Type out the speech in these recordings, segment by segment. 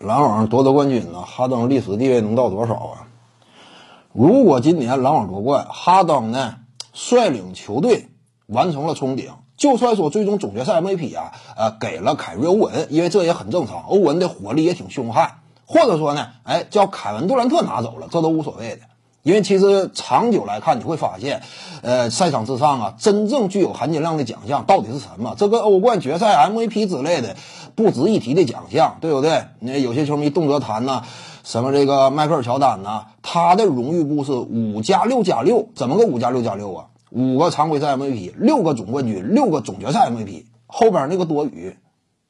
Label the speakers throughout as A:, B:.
A: 篮网夺得冠军呢，哈登历史地位能到多少啊？如果今年篮网夺冠，哈登呢率领球队完成了冲顶，就算说最终总决赛 MVP 啊，呃，给了凯瑞欧文，因为这也很正常，欧文的火力也挺凶悍，或者说呢，哎，叫凯文杜兰特拿走了，这都无所谓的。因为其实长久来看，你会发现，呃，赛场之上啊，真正具有含金量的奖项到底是什么？这个欧冠决赛 MVP 之类的不值一提的奖项，对不对？那有些球迷动辄谈呢，什么这个迈克尔乔丹呢，他的荣誉簿是五加六加六，怎么个五加六加六啊？五个常规赛 MVP，六个总冠军，六个总决赛 MVP，后边那个多余，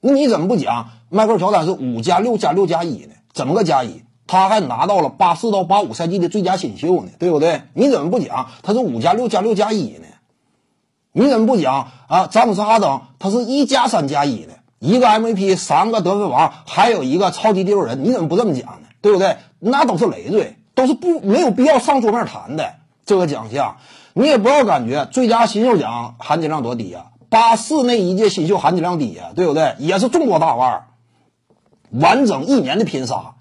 A: 那你怎么不讲迈克尔乔丹是五加六加六加一呢？怎么个加一？他还拿到了八四到八五赛季的最佳新秀呢，对不对？你怎么不讲他是五加六加六加一呢？你怎么不讲啊？詹姆斯哈登他是一加三加一呢？一个 MVP，三个得分王，还有一个超级第六人，你怎么不这么讲呢？对不对？那都是累赘，都是不没有必要上桌面谈的这个奖项。你也不要感觉最佳新秀奖含金量多低啊！八四那一届新秀含金量低呀，对不对？也是众多大腕，完整一年的拼杀。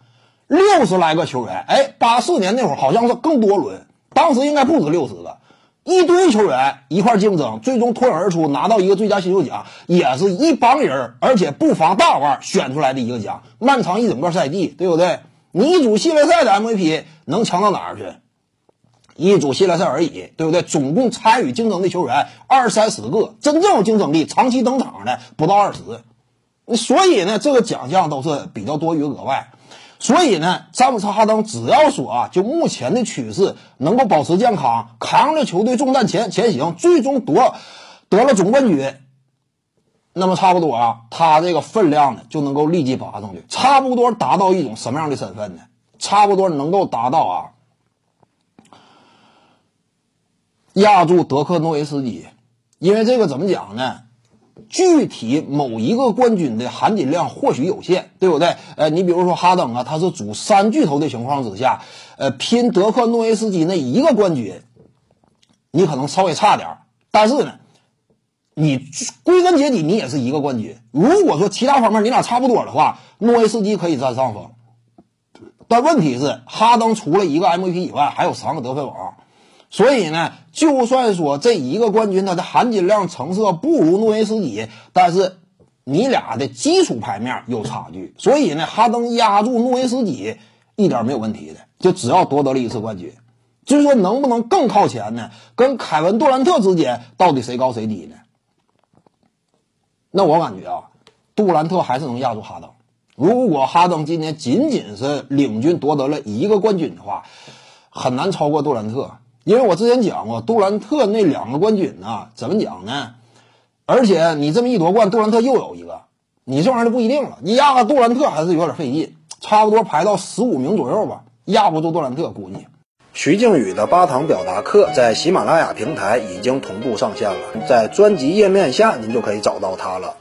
A: 六十来个球员，哎，八四年那会儿好像是更多轮，当时应该不止六十个，一堆球员一块竞争，最终脱颖而出拿到一个最佳新秀奖，也是一帮人，而且不妨大腕选出来的一个奖。漫长一整个赛季，对不对？你一组系列赛的 MVP 能强到哪儿去？一组系列赛而已，对不对？总共参与竞争的球员二三十个，真正有竞争力、长期登场的不到二十，所以呢，这个奖项都是比较多余额外。所以呢，詹姆斯哈登只要说啊，就目前的趋势能够保持健康，扛着球队重担前前行，最终夺得了总冠军，那么差不多啊，他这个分量呢就能够立即拔上去，差不多达到一种什么样的身份呢？差不多能够达到啊，压住德克诺维斯基，因为这个怎么讲呢？具体某一个冠军的含金量或许有限，对不对？呃，你比如说哈登啊，他是组三巨头的情况之下，呃，拼德克诺维斯基那一个冠军，你可能稍微差点但是呢，你归根结底你也是一个冠军。如果说其他方面你俩差不多的话，诺维斯基可以占上风。但问题是，哈登除了一个 MVP 以外，还有三个得分王。所以呢，就算说这一个冠军它的含金量成色不如诺维斯基，但是你俩的基础牌面有差距。所以呢，哈登压住诺维斯基一点没有问题的，就只要夺得了一次冠军。就是说能不能更靠前呢？跟凯文杜兰特之间到底谁高谁低呢？那我感觉啊，杜兰特还是能压住哈登。如果哈登今年仅仅是领军夺得了一个冠军的话，很难超过杜兰特。因为我之前讲过，杜兰特那两个冠军呢，怎么讲呢？而且你这么一夺冠，杜兰特又有一个，你这玩意儿就不一定了。你压个杜兰特还是有点费劲，差不多排到十五名左右吧，压不住杜兰特估计。
B: 徐静宇的八堂表达课在喜马拉雅平台已经同步上线了，在专辑页面下您就可以找到它了。